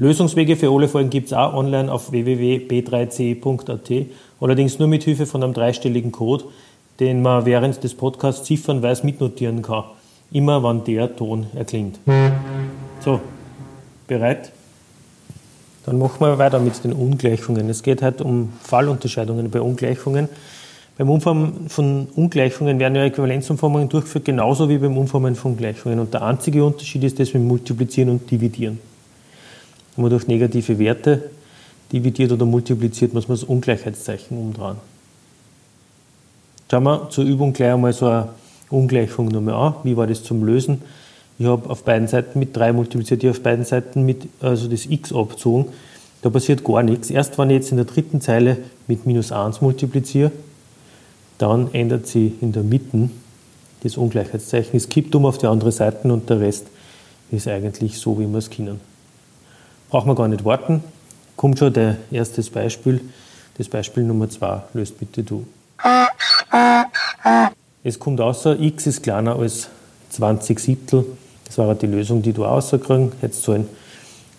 Lösungswege für alle Folgen gibt es auch online auf www.b3c.at, allerdings nur mit Hilfe von einem dreistelligen Code, den man während des Podcasts ziffernweise mitnotieren kann. Immer wann der Ton erklingt. So, bereit? Dann machen wir weiter mit den Ungleichungen. Es geht halt um Fallunterscheidungen bei Ungleichungen. Beim Umformen von Ungleichungen werden ja Äquivalenzumformungen durchgeführt, genauso wie beim Umformen von Gleichungen. Und der einzige Unterschied ist das mit Multiplizieren und Dividieren. Wenn man durch negative Werte dividiert oder multipliziert, muss man das Ungleichheitszeichen umdrehen. Schauen wir zur Übung gleich einmal so eine Ungleichung nochmal an. Wie war das zum Lösen? Ich habe auf beiden Seiten mit 3 multipliziert, ich auf beiden Seiten mit, also das x abgezogen. Da passiert gar nichts. Erst wenn ich jetzt in der dritten Zeile mit minus 1 multipliziere, dann ändert sich in der Mitte das Ungleichheitszeichen. Es kippt um auf die andere Seite und der Rest ist eigentlich so, wie wir es kennen. Brauchen wir gar nicht warten. Kommt schon der erste Beispiel. Das Beispiel Nummer 2 löst bitte du. Es kommt außer, x ist kleiner als 20 Siebtel. Das war die Lösung, die du rauskriegen hättest sollen.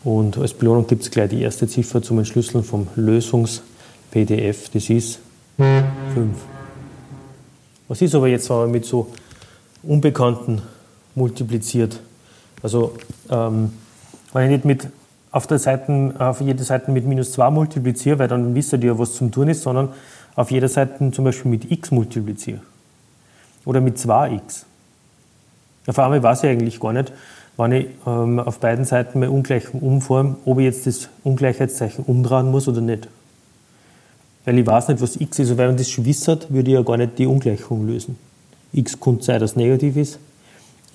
Und als Belohnung gibt es gleich die erste Ziffer zum Entschlüsseln vom Lösungs-PDF. Das ist 5. Was ist aber jetzt, wenn man mit so Unbekannten multipliziert? Also, ähm, wenn ich nicht mit auf, der Seite, auf jede Seite mit minus 2 multipliziere, weil dann wisst ihr ja, was zum tun ist, sondern auf jeder Seite zum Beispiel mit x multipliziere. Oder mit 2x. Auf einmal weiß ich eigentlich gar nicht, wenn ich ähm, auf beiden Seiten meine Ungleichung umforme, ob ich jetzt das Ungleichheitszeichen umdrehen muss oder nicht. Weil ich weiß nicht, was x ist. Und wenn man das schon wissert, würde ich ja gar nicht die Ungleichung lösen. x kann sein, dass negativ ist,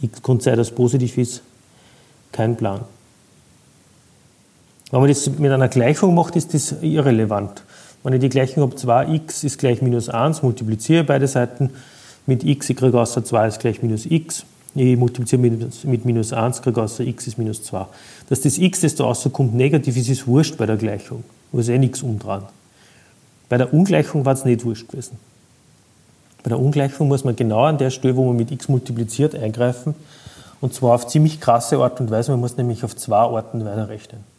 x kann sein, dass positiv ist. Kein Plan. Wenn man das mit einer Gleichung macht, ist das irrelevant. Wenn ich die Gleichung habe, 2x ist gleich minus 1, multipliziere beide Seiten mit x, ich kriege außer 2 ist gleich minus x. Ich multipliziere mit, minus 1, kriege außer x ist minus 2. Dass das x, das da rauskommt, negativ ist, ist wurscht bei der Gleichung. Da muss eh nichts umdrehen. Bei der Ungleichung war es nicht wurscht gewesen. Bei der Ungleichung muss man genau an der Stelle, wo man mit x multipliziert, eingreifen. Und zwar auf ziemlich krasse Art und Weise. Man muss nämlich auf zwei Arten weiterrechnen.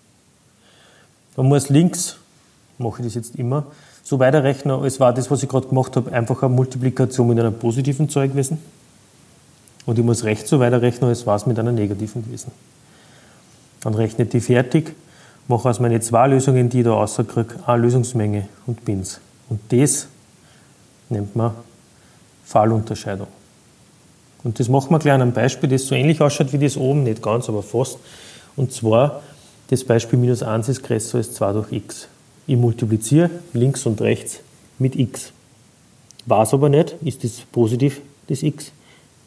Man muss links, mache ich das jetzt immer, so weiterrechnen, als war das, was ich gerade gemacht habe, einfach eine Multiplikation mit einer positiven Zahl gewesen. Und ich muss rechts so weiterrechnen, als war es mit einer negativen gewesen. Dann rechne die fertig, mache aus meinen zwei Lösungen, die ich da rauskriege, eine Lösungsmenge und bin's. Und das nennt man Fallunterscheidung. Und das machen wir gleich an einem Beispiel, das so ähnlich ausschaut wie das oben, nicht ganz, aber fast. Und zwar das Beispiel minus 1 ist größer als 2 durch x. Ich multipliziere links und rechts mit x. Weiß aber nicht, ist das positiv, das x,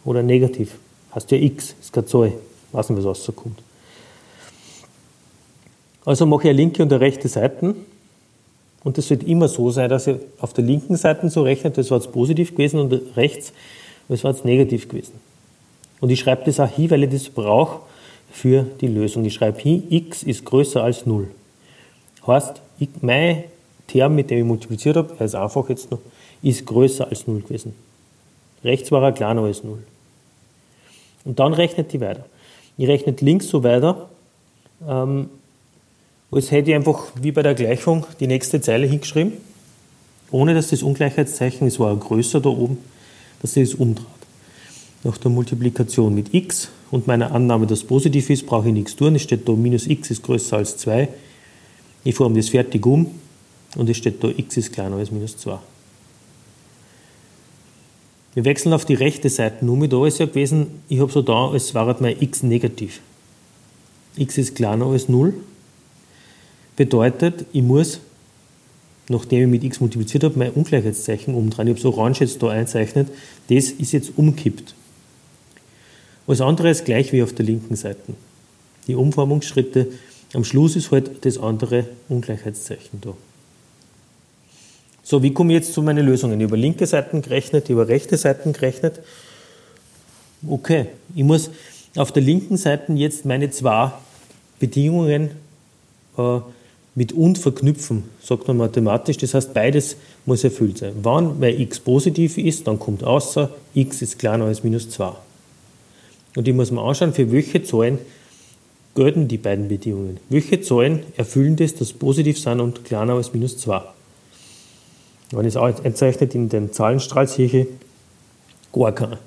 oder negativ. Heißt ja x, ist keine Zahl. Weiß nicht, was rauskommt. Also mache ich eine linke und eine rechte Seite. Und das wird immer so sein, dass ihr auf der linken Seite so rechnet, das war jetzt positiv gewesen, und rechts, das war jetzt negativ gewesen. Und ich schreibe das auch hin, weil ich das brauche, für die Lösung. Ich schreibe hin, x ist größer als 0. Heißt, ich, mein Term, mit dem ich multipliziert habe, er ist einfach jetzt noch, ist größer als 0 gewesen. Rechts war er kleiner als 0. Und dann rechnet die weiter. Ich rechne links so weiter, ähm, als hätte ich einfach wie bei der Gleichung die nächste Zeile hingeschrieben, ohne dass das Ungleichheitszeichen, es war größer da oben, dass sie es umdreht. Nach der Multiplikation mit x und meiner Annahme, dass positiv ist, brauche ich nichts tun. Es steht da minus x ist größer als 2. Ich forme das fertig um und es steht da x ist kleiner als minus 2. Wir wechseln auf die rechte Seite um. Da ist ja gewesen, ich habe so da, als wäre mein x negativ. x ist kleiner als 0. Bedeutet, ich muss, nachdem ich mit x multipliziert habe, mein Ungleichheitszeichen umdrehen. Ich habe so orange jetzt da einzeichnet. Das ist jetzt umkippt. Alles andere ist gleich wie auf der linken Seite. Die Umformungsschritte Am Schluss ist halt das andere Ungleichheitszeichen da. So, wie komme ich jetzt zu meinen Lösungen? Über linke Seiten gerechnet, über rechte Seiten gerechnet. Okay, ich muss auf der linken Seite jetzt meine zwei Bedingungen äh, mit und verknüpfen, sagt man mathematisch. Das heißt, beides muss erfüllt sein. Wann bei x positiv ist, dann kommt außer x ist kleiner als minus 2. Und ich muss mir anschauen, für welche Zahlen gelten die beiden Bedingungen. Welche Zahlen erfüllen das, dass positiv sind und kleiner als minus 2? Wenn es einzeichnet in dem Zahlenstrahl, sehe gar keinen.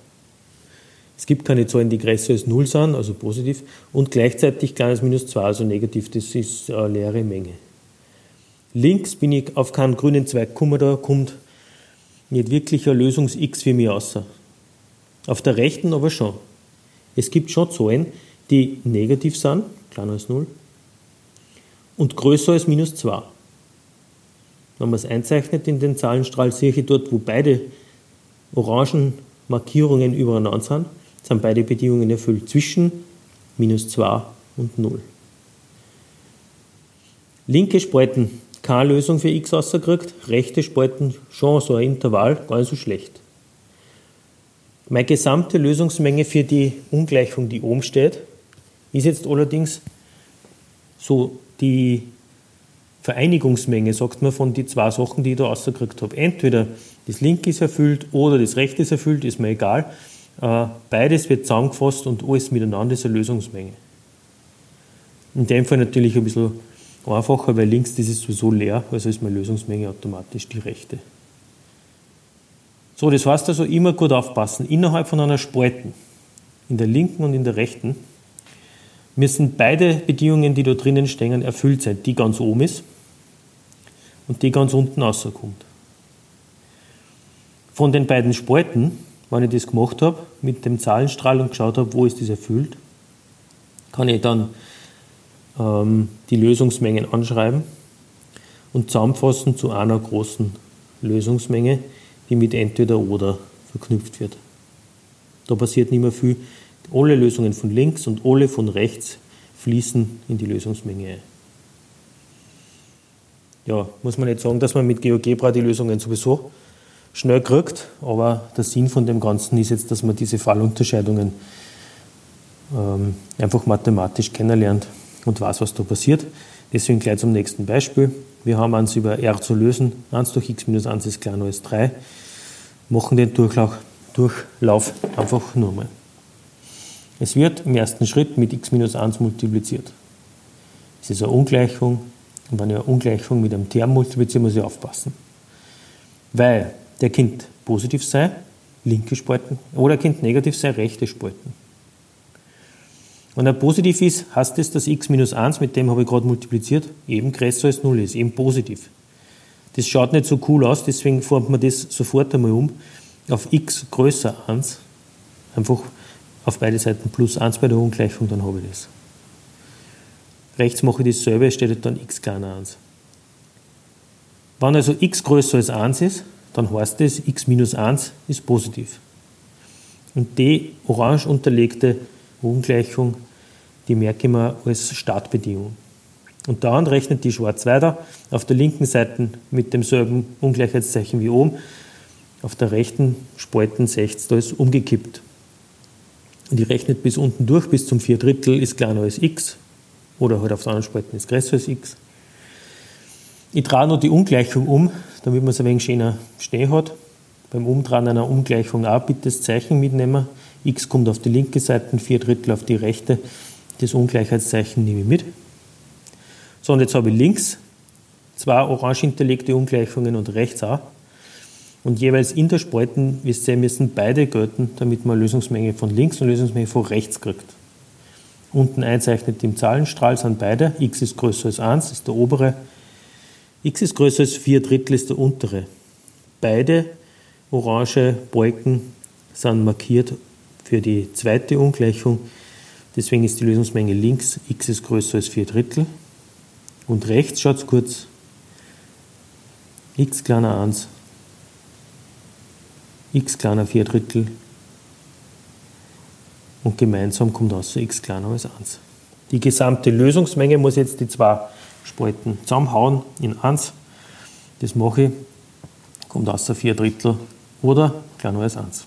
Es gibt keine Zahlen, die größer als 0 sind, also positiv, und gleichzeitig kleiner als minus 2, also negativ. Das ist eine leere Menge. Links bin ich auf keinen grünen Zweig gekommen, da kommt nicht wirklich eine Lösungs x für mich raus. Auf der rechten aber schon. Es gibt schon Zahlen, die negativ sind, kleiner als 0, und größer als minus 2. Wenn man es einzeichnet in den Zahlenstrahl, sehe ich dort, wo beide orangen Markierungen übereinander sind, sind beide Bedingungen erfüllt. Zwischen minus 2 und 0. Linke Spalten keine Lösung für x rausgekriegt, rechte Spalten schon so ein Intervall, gar nicht so schlecht. Meine gesamte Lösungsmenge für die Ungleichung, die oben steht, ist jetzt allerdings so die Vereinigungsmenge, sagt man, von den zwei Sachen, die ich da rausgekriegt habe. Entweder das linke ist erfüllt oder das rechte ist erfüllt, ist mir egal. Äh, beides wird zusammengefasst und alles miteinander ist eine Lösungsmenge. In dem Fall natürlich ein bisschen einfacher, weil links das ist sowieso leer, also ist meine Lösungsmenge automatisch die rechte. So, das heißt also immer gut aufpassen. Innerhalb von einer Spalten, in der linken und in der rechten, müssen beide Bedingungen, die da drinnen stehen, erfüllt sein. Die ganz oben ist und die ganz unten rauskommt. Von den beiden Spalten, wenn ich das gemacht habe, mit dem Zahlenstrahl und geschaut habe, wo ist das erfüllt, kann ich dann ähm, die Lösungsmengen anschreiben und zusammenfassen zu einer großen Lösungsmenge, die mit entweder oder verknüpft wird. Da passiert nicht mehr viel. Alle Lösungen von links und alle von rechts fließen in die Lösungsmenge ein. Ja, muss man nicht sagen, dass man mit GeoGebra die Lösungen sowieso schnell kriegt, aber der Sinn von dem Ganzen ist jetzt, dass man diese Fallunterscheidungen ähm, einfach mathematisch kennenlernt und weiß, was da passiert. Deswegen gleich zum nächsten Beispiel. Wir haben eins über R zu lösen. 1 durch x minus 1 ist kleiner als 3. Machen den Durchlauf, Durchlauf einfach nur mal. Es wird im ersten Schritt mit x minus 1 multipliziert. Es ist eine Ungleichung. Und wenn ich eine Ungleichung mit einem Term multipliziere, muss ich aufpassen. Weil der Kind positiv sei, linke Spalten, oder Kind negativ sei, rechte Spalten. Wenn er positiv ist, heißt das, dass x minus 1, mit dem habe ich gerade multipliziert, eben größer als 0 ist, eben positiv. Das schaut nicht so cool aus, deswegen formt man das sofort einmal um auf x größer 1, einfach auf beide Seiten plus 1 bei der Ungleichung, dann habe ich das. Rechts mache ich dasselbe, steht dann x kleiner 1. Wenn also x größer als 1 ist, dann heißt das, x minus 1 ist positiv. Und die orange unterlegte Ungleichung, die merke ich mir als Startbedingung. Und dann rechnet die schwarz weiter, auf der linken Seite mit demselben Ungleichheitszeichen wie oben, auf der rechten Spalten 60, da ist umgekippt. Und die rechnet bis unten durch, bis zum 4 Drittel ist kleiner als x, oder halt auf der anderen Spalten ist größer als x. Ich drehe noch die Ungleichung um, damit man es ein wenig schöner stehen hat. Beim Umdrehen einer Ungleichung auch bitte das Zeichen mitnehmen x kommt auf die linke Seite, vier Drittel auf die rechte. Das Ungleichheitszeichen nehme ich mit. So, und jetzt habe ich links zwei orange hinterlegte Ungleichungen und rechts auch. Und jeweils in der Spalten, wisst ihr, müssen beide gelten, damit man Lösungsmenge von links und Lösungsmenge von rechts kriegt. Unten einzeichnet im Zahlenstrahl sind beide. x ist größer als 1, ist der obere. x ist größer als 4 Drittel, ist der untere. Beide orange Balken sind markiert für die zweite Ungleichung. Deswegen ist die Lösungsmenge links x ist größer als 4 Drittel. Und rechts schaut es kurz x kleiner 1, x kleiner 4 Drittel und gemeinsam kommt aus x kleiner als 1. Die gesamte Lösungsmenge muss jetzt die zwei Spalten zusammenhauen in 1. Das mache ich, kommt aus der 4 Drittel oder kleiner als 1.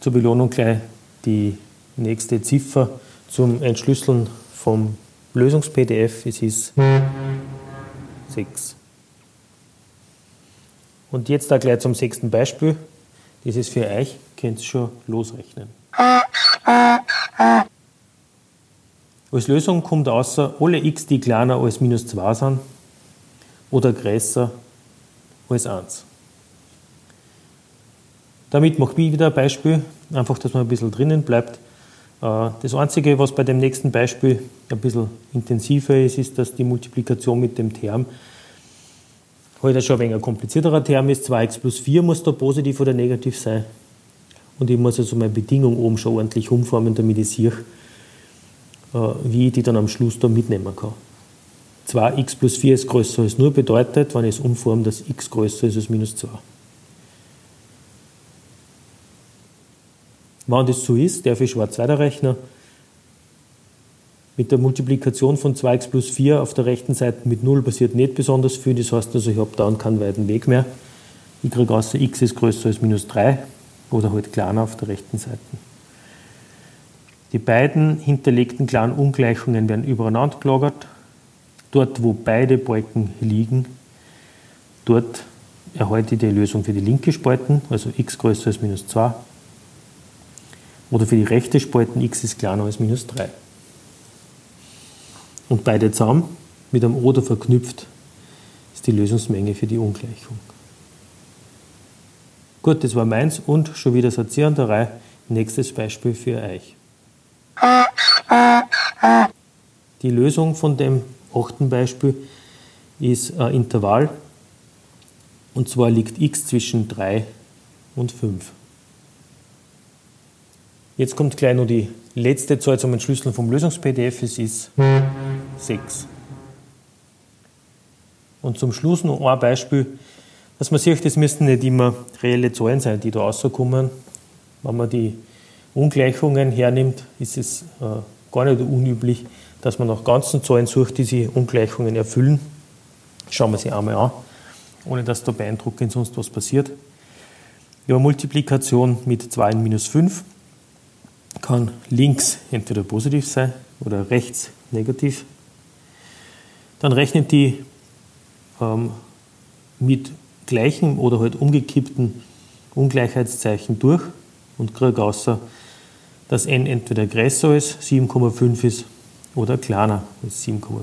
Zur Belohnung gleich die nächste Ziffer zum Entschlüsseln vom Lösungs-PDF. Es ist 6. Und jetzt da gleich zum sechsten Beispiel. Das ist für euch, könnt ihr schon losrechnen. Als Lösung kommt außer alle x, die kleiner als minus 2 sind oder größer als 1. Damit mache ich wieder ein Beispiel, einfach, dass man ein bisschen drinnen bleibt. Äh, das Einzige, was bei dem nächsten Beispiel ein bisschen intensiver ist, ist, dass die Multiplikation mit dem Term heute schon ein wenig komplizierterer Term ist. 2x plus 4 muss da positiv oder negativ sein. Und ich muss also meine Bedingung oben schon ordentlich umformen, damit ich sehe, äh, wie ich die dann am Schluss da mitnehmen kann. 2x plus 4 ist größer als 0 bedeutet, wenn ich es umforme, dass x größer ist als minus 2. Wenn das so ist, darf ich schwarz weiterrechnen. Mit der Multiplikation von 2x plus 4 auf der rechten Seite mit 0 passiert nicht besonders viel. Das heißt also, ich habe da keinen weiten Weg mehr. Ich kriege außer x ist größer als minus 3 oder halt kleiner auf der rechten Seite. Die beiden hinterlegten klaren Ungleichungen werden übereinander gelagert. Dort, wo beide Balken liegen, dort erhalte ich die Lösung für die linke Spalten, also x größer als minus 2. Oder für die rechte Spalten x ist kleiner als minus 3. Und beide zusammen mit einem oder verknüpft ist die Lösungsmenge für die Ungleichung. Gut, das war meins und schon wieder Satz an der Reihe. Nächstes Beispiel für euch. Die Lösung von dem achten Beispiel ist ein Intervall und zwar liegt x zwischen 3 und 5. Jetzt kommt gleich noch die letzte Zahl zum Entschlüsseln vom Lösungs-PDF, es ist 6. Und zum Schluss noch ein Beispiel, dass man sieht, das müssten nicht immer reelle Zahlen sein, die da rauskommen. Wenn man die Ungleichungen hernimmt, ist es äh, gar nicht unüblich, dass man nach ganzen Zahlen sucht, die sich Ungleichungen erfüllen. Schauen wir sie einmal an, ohne dass da beeindruckend sonst was passiert. Ja, Multiplikation mit 2 in minus 5 kann links entweder positiv sein oder rechts negativ. Dann rechnet die ähm, mit gleichen oder halt umgekippten Ungleichheitszeichen durch und kriege außer, dass n entweder größer als 7,5 ist oder kleiner als 7,5.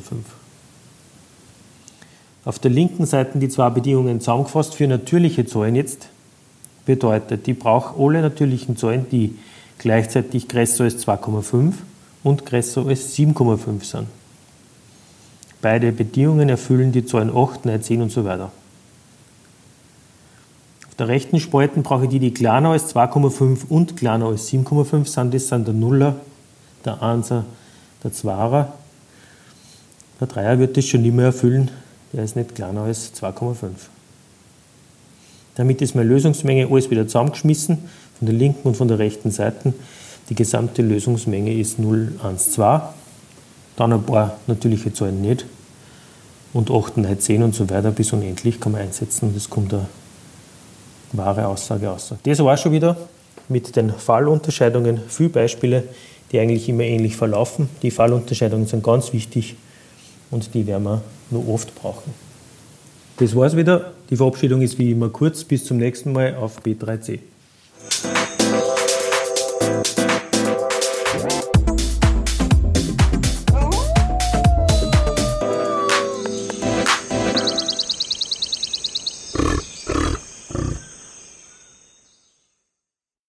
Auf der linken Seite die zwei Bedingungen zusammengefasst für natürliche Zahlen jetzt bedeutet, die braucht alle natürlichen Zahlen, die gleichzeitig als 2,5 und als 7,5 sind. Beide Bedingungen erfüllen die Zahlen 8, 9, 10 und so weiter. Auf der rechten Spalte brauche ich die, die kleiner als 2,5 und kleiner als 7,5 sind. Das sind der Nuller, der Einser, der Zweier. Der Dreier wird das schon nicht mehr erfüllen, der ist nicht kleiner als 2,5. Damit ist meine Lösungsmenge alles wieder zusammengeschmissen, von der linken und von der rechten Seite. Die gesamte Lösungsmenge ist 0, 1, 2. Dann ein paar natürliche Zahlen nicht. Und 8, 9, 10 und so weiter bis unendlich kann man einsetzen und es kommt eine wahre Aussage raus. Das war schon wieder mit den Fallunterscheidungen. Viele Beispiele, die eigentlich immer ähnlich verlaufen. Die Fallunterscheidungen sind ganz wichtig und die werden wir nur oft brauchen. Das war's wieder. Die Verabschiedung ist wie immer kurz. Bis zum nächsten Mal auf B3C.